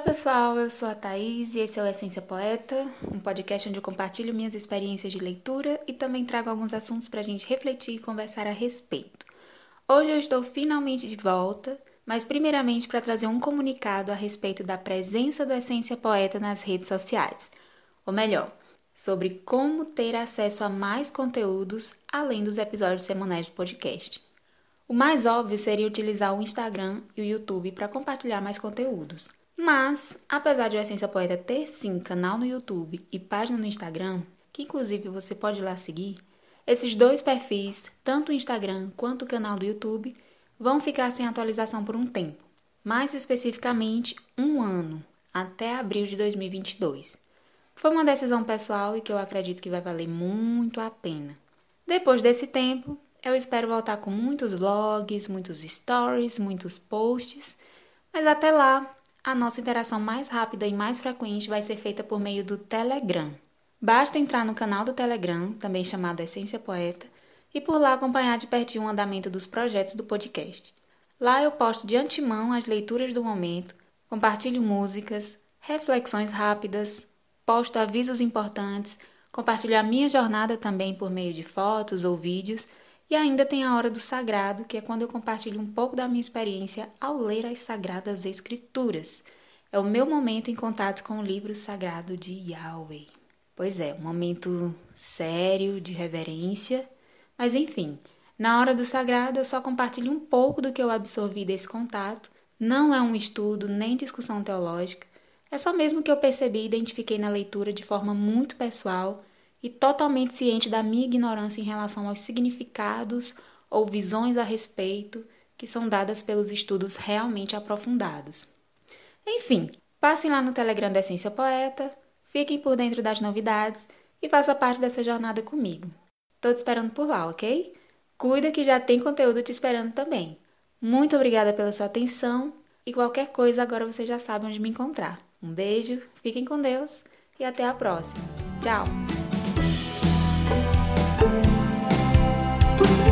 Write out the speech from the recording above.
pessoal, eu sou a Thaís e esse é o Essência Poeta, um podcast onde eu compartilho minhas experiências de leitura e também trago alguns assuntos para a gente refletir e conversar a respeito. Hoje eu estou finalmente de volta, mas primeiramente para trazer um comunicado a respeito da presença do Essência Poeta nas redes sociais, ou melhor, sobre como ter acesso a mais conteúdos além dos episódios semanais do podcast. O mais óbvio seria utilizar o Instagram e o YouTube para compartilhar mais conteúdos. Mas, apesar de o Essência Poeta ter sim canal no YouTube e página no Instagram, que inclusive você pode ir lá seguir, esses dois perfis, tanto o Instagram quanto o canal do YouTube, vão ficar sem atualização por um tempo, mais especificamente um ano, até abril de 2022. Foi uma decisão pessoal e que eu acredito que vai valer muito a pena. Depois desse tempo, eu espero voltar com muitos vlogs, muitos stories, muitos posts, mas até lá, a nossa interação mais rápida e mais frequente vai ser feita por meio do Telegram. Basta entrar no canal do Telegram, também chamado Essência Poeta, e por lá acompanhar de pertinho o andamento dos projetos do podcast. Lá eu posto de antemão as leituras do momento, compartilho músicas, reflexões rápidas, posto avisos importantes, compartilho a minha jornada também por meio de fotos ou vídeos e ainda tem a hora do sagrado, que é quando eu compartilho um pouco da minha experiência ao ler as sagradas escrituras. É o meu momento em contato com o livro sagrado de Yahweh. Pois é, um momento sério, de reverência, mas enfim, na hora do sagrado eu só compartilho um pouco do que eu absorvi desse contato. Não é um estudo nem discussão teológica, é só mesmo que eu percebi e identifiquei na leitura de forma muito pessoal e totalmente ciente da minha ignorância em relação aos significados ou visões a respeito que são dadas pelos estudos realmente aprofundados. Enfim, passem lá no Telegram da Essência Poeta, fiquem por dentro das novidades e façam parte dessa jornada comigo. Tô te esperando por lá, ok? Cuida que já tem conteúdo te esperando também. Muito obrigada pela sua atenção e qualquer coisa agora você já sabe onde me encontrar. Um beijo, fiquem com Deus e até a próxima. Tchau! Thank you.